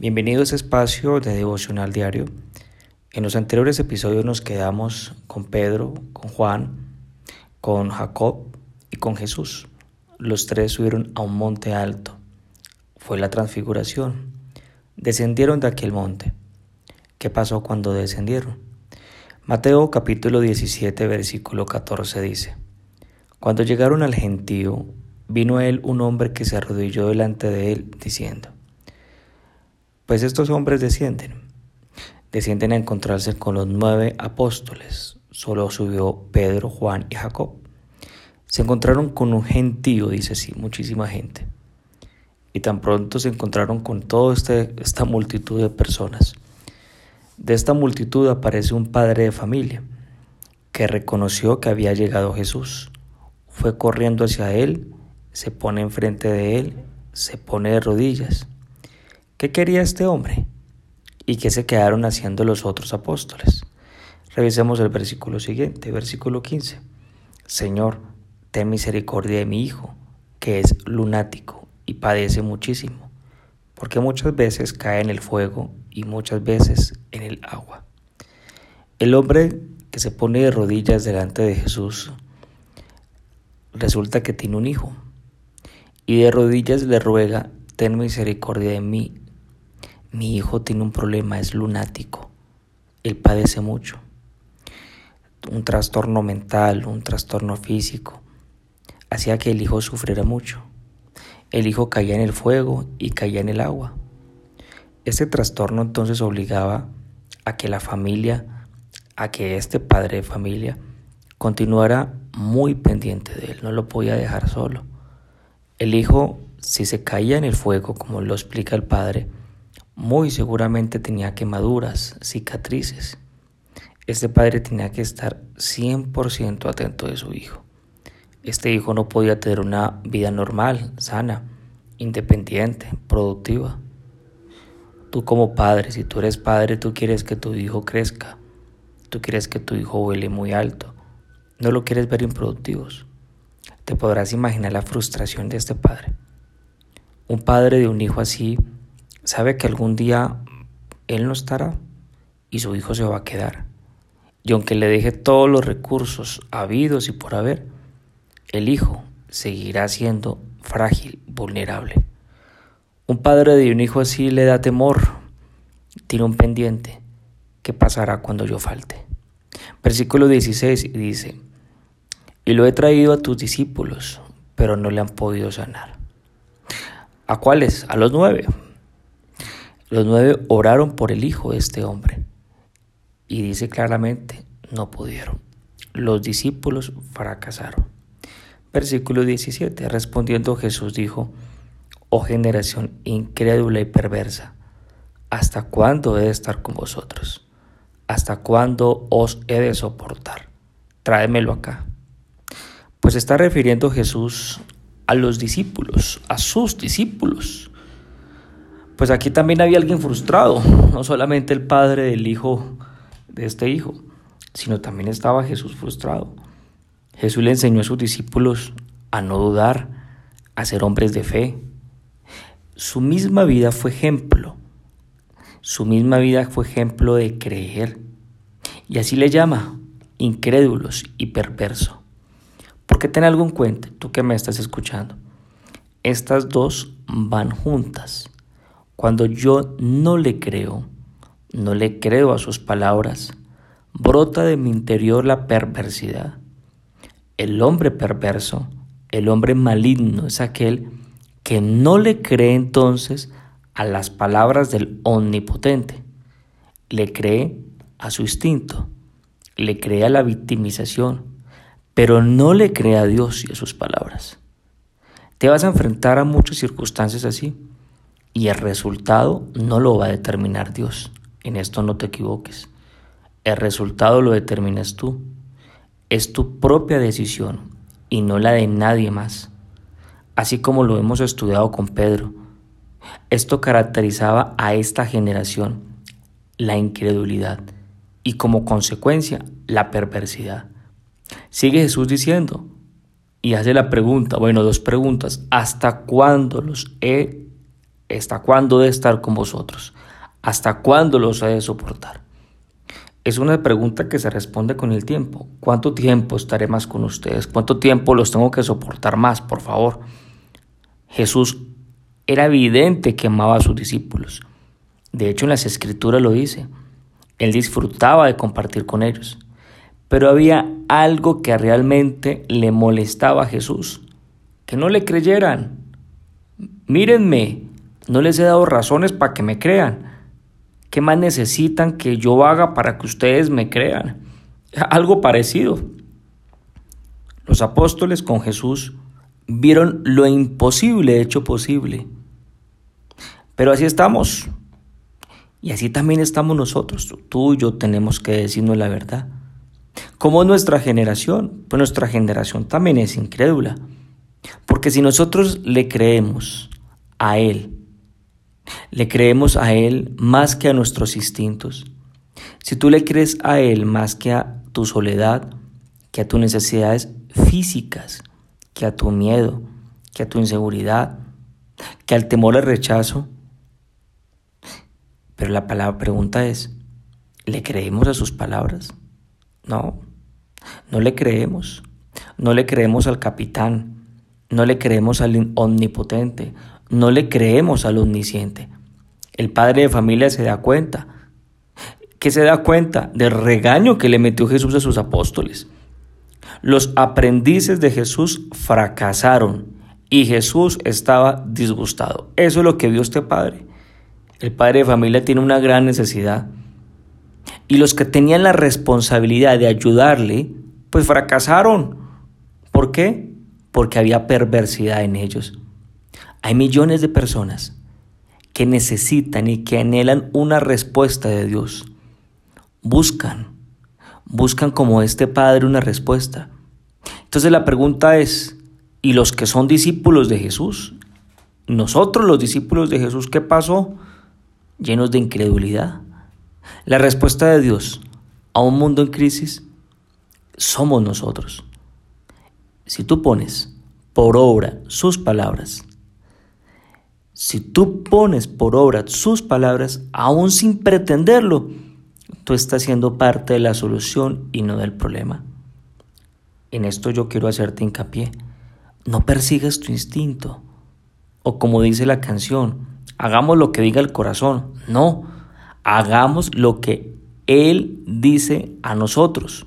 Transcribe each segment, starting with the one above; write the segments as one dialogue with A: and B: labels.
A: Bienvenido a este espacio de devocional diario. En los anteriores episodios nos quedamos con Pedro, con Juan, con Jacob y con Jesús. Los tres subieron a un monte alto. Fue la transfiguración. Descendieron de aquel monte. ¿Qué pasó cuando descendieron? Mateo capítulo 17 versículo 14 dice, Cuando llegaron al gentío, vino a él un hombre que se arrodilló delante de él, diciendo, pues estos hombres descienden. Descienden a encontrarse con los nueve apóstoles. Solo subió Pedro, Juan y Jacob. Se encontraron con un gentío, dice así, muchísima gente. Y tan pronto se encontraron con toda este, esta multitud de personas. De esta multitud aparece un padre de familia que reconoció que había llegado Jesús. Fue corriendo hacia él, se pone enfrente de él, se pone de rodillas ¿Qué quería este hombre? ¿Y qué se quedaron haciendo los otros apóstoles? Revisemos el versículo siguiente, versículo 15. Señor, ten misericordia de mi hijo, que es lunático y padece muchísimo, porque muchas veces cae en el fuego y muchas veces en el agua. El hombre que se pone de rodillas delante de Jesús resulta que tiene un hijo y de rodillas le ruega, ten misericordia de mí, mi hijo tiene un problema, es lunático. Él padece mucho. Un trastorno mental, un trastorno físico. Hacía que el hijo sufriera mucho. El hijo caía en el fuego y caía en el agua. Este trastorno entonces obligaba a que la familia, a que este padre de familia continuara muy pendiente de él, no lo podía dejar solo. El hijo, si se caía en el fuego, como lo explica el padre, muy seguramente tenía quemaduras, cicatrices. Este padre tenía que estar 100% atento de su hijo. Este hijo no podía tener una vida normal, sana, independiente, productiva. Tú como padre, si tú eres padre, tú quieres que tu hijo crezca. Tú quieres que tu hijo vuele muy alto. No lo quieres ver improductivos. Te podrás imaginar la frustración de este padre. Un padre de un hijo así sabe que algún día él no estará y su hijo se va a quedar. Y aunque le deje todos los recursos habidos y por haber, el hijo seguirá siendo frágil, vulnerable. Un padre de un hijo así le da temor, tiene un pendiente. ¿Qué pasará cuando yo falte? Versículo 16 dice, y lo he traído a tus discípulos, pero no le han podido sanar. ¿A cuáles? A los nueve. Los nueve oraron por el hijo de este hombre y dice claramente, no pudieron. Los discípulos fracasaron. Versículo 17. Respondiendo Jesús dijo, oh generación incrédula y perversa, ¿hasta cuándo he de estar con vosotros? ¿Hasta cuándo os he de soportar? Tráemelo acá. Pues está refiriendo Jesús a los discípulos, a sus discípulos pues aquí también había alguien frustrado, no solamente el padre del hijo de este hijo, sino también estaba Jesús frustrado. Jesús le enseñó a sus discípulos a no dudar, a ser hombres de fe. Su misma vida fue ejemplo. Su misma vida fue ejemplo de creer. Y así le llama, incrédulos y perverso. Porque ten algo en cuenta, tú que me estás escuchando. Estas dos van juntas. Cuando yo no le creo, no le creo a sus palabras, brota de mi interior la perversidad. El hombre perverso, el hombre maligno es aquel que no le cree entonces a las palabras del omnipotente, le cree a su instinto, le cree a la victimización, pero no le cree a Dios y a sus palabras. Te vas a enfrentar a muchas circunstancias así y el resultado no lo va a determinar Dios. En esto no te equivoques. El resultado lo determinas tú. Es tu propia decisión y no la de nadie más. Así como lo hemos estudiado con Pedro. Esto caracterizaba a esta generación, la incredulidad y como consecuencia la perversidad. Sigue Jesús diciendo y hace la pregunta, bueno, dos preguntas, ¿hasta cuándo los he ¿Hasta cuándo de estar con vosotros? ¿Hasta cuándo los he de soportar? Es una pregunta que se responde con el tiempo. ¿Cuánto tiempo estaré más con ustedes? ¿Cuánto tiempo los tengo que soportar más, por favor? Jesús era evidente que amaba a sus discípulos. De hecho, en las escrituras lo dice. Él disfrutaba de compartir con ellos. Pero había algo que realmente le molestaba a Jesús. Que no le creyeran. Mírenme, no les he dado razones para que me crean. ¿Qué más necesitan que yo haga para que ustedes me crean? Algo parecido. Los apóstoles con Jesús vieron lo imposible hecho posible. Pero así estamos. Y así también estamos nosotros. Tú y yo tenemos que decirnos la verdad. Como nuestra generación, pues nuestra generación también es incrédula. Porque si nosotros le creemos a Él, le creemos a Él más que a nuestros instintos, si tú le crees a Él más que a tu soledad, que a tus necesidades físicas, que a tu miedo, que a tu inseguridad, que al temor al rechazo, pero la palabra pregunta es, ¿le creemos a sus palabras? No, no le creemos. No le creemos al capitán. No le creemos al omnipotente. No le creemos al omnisciente. El padre de familia se da cuenta. ¿Qué se da cuenta? Del regaño que le metió Jesús a sus apóstoles. Los aprendices de Jesús fracasaron y Jesús estaba disgustado. Eso es lo que vio este padre. El padre de familia tiene una gran necesidad. Y los que tenían la responsabilidad de ayudarle, pues fracasaron. ¿Por qué? Porque había perversidad en ellos. Hay millones de personas que necesitan y que anhelan una respuesta de Dios. Buscan, buscan como este Padre una respuesta. Entonces la pregunta es, ¿y los que son discípulos de Jesús? Nosotros los discípulos de Jesús, ¿qué pasó? llenos de incredulidad? La respuesta de Dios a un mundo en crisis somos nosotros. Si tú pones por obra sus palabras, si tú pones por obra sus palabras, aún sin pretenderlo, tú estás siendo parte de la solución y no del problema. En esto yo quiero hacerte hincapié. No persigas tu instinto. O como dice la canción, hagamos lo que diga el corazón. No, hagamos lo que Él dice a nosotros.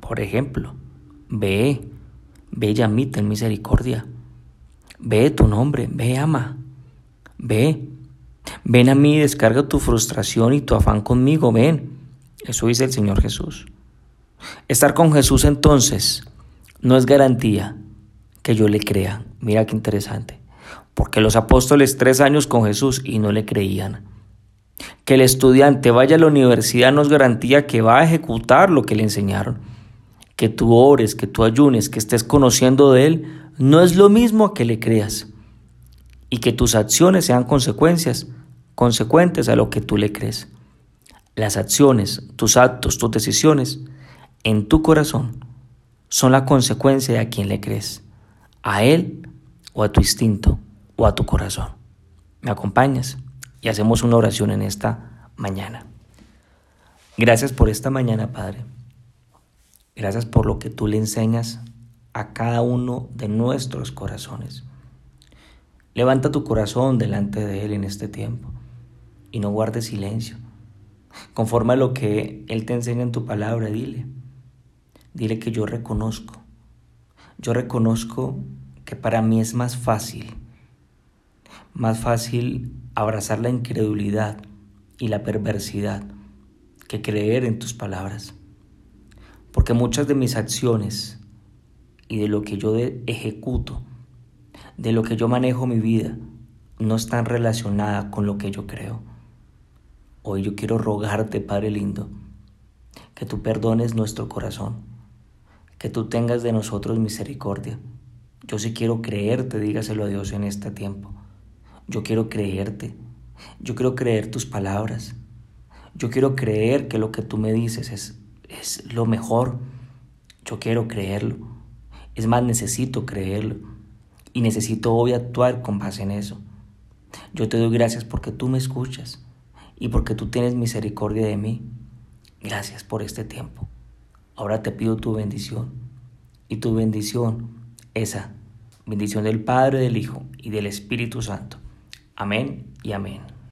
A: Por ejemplo, ve, ve y ten misericordia. Ve tu nombre, ve ama. Ve, ven a mí, descarga tu frustración y tu afán conmigo, ven. Eso dice el Señor Jesús. Estar con Jesús entonces no es garantía que yo le crea. Mira qué interesante porque los apóstoles tres años con Jesús y no le creían. Que el estudiante vaya a la universidad no es garantía que va a ejecutar lo que le enseñaron. Que tú ores, que tú ayunes, que estés conociendo de Él, no es lo mismo que le creas. Y que tus acciones sean consecuencias, consecuentes a lo que tú le crees. Las acciones, tus actos, tus decisiones en tu corazón son la consecuencia de a quien le crees, a Él o a tu instinto o a tu corazón. ¿Me acompañas? Y hacemos una oración en esta mañana. Gracias por esta mañana, Padre. Gracias por lo que tú le enseñas a cada uno de nuestros corazones. Levanta tu corazón delante de Él en este tiempo y no guardes silencio. Conforme a lo que Él te enseña en tu palabra, dile. Dile que yo reconozco. Yo reconozco que para mí es más fácil más fácil abrazar la incredulidad y la perversidad que creer en tus palabras. Porque muchas de mis acciones y de lo que yo ejecuto, de lo que yo manejo mi vida, no están relacionadas con lo que yo creo. Hoy yo quiero rogarte, Padre lindo, que tú perdones nuestro corazón, que tú tengas de nosotros misericordia. Yo sí quiero creerte, dígaselo a Dios en este tiempo. Yo quiero creerte. Yo quiero creer tus palabras. Yo quiero creer que lo que tú me dices es, es lo mejor. Yo quiero creerlo. Es más, necesito creerlo. Y necesito hoy actuar con base en eso. Yo te doy gracias porque tú me escuchas y porque tú tienes misericordia de mí. Gracias por este tiempo. Ahora te pido tu bendición y tu bendición, esa bendición del Padre, del Hijo y del Espíritu Santo. Amén y amén.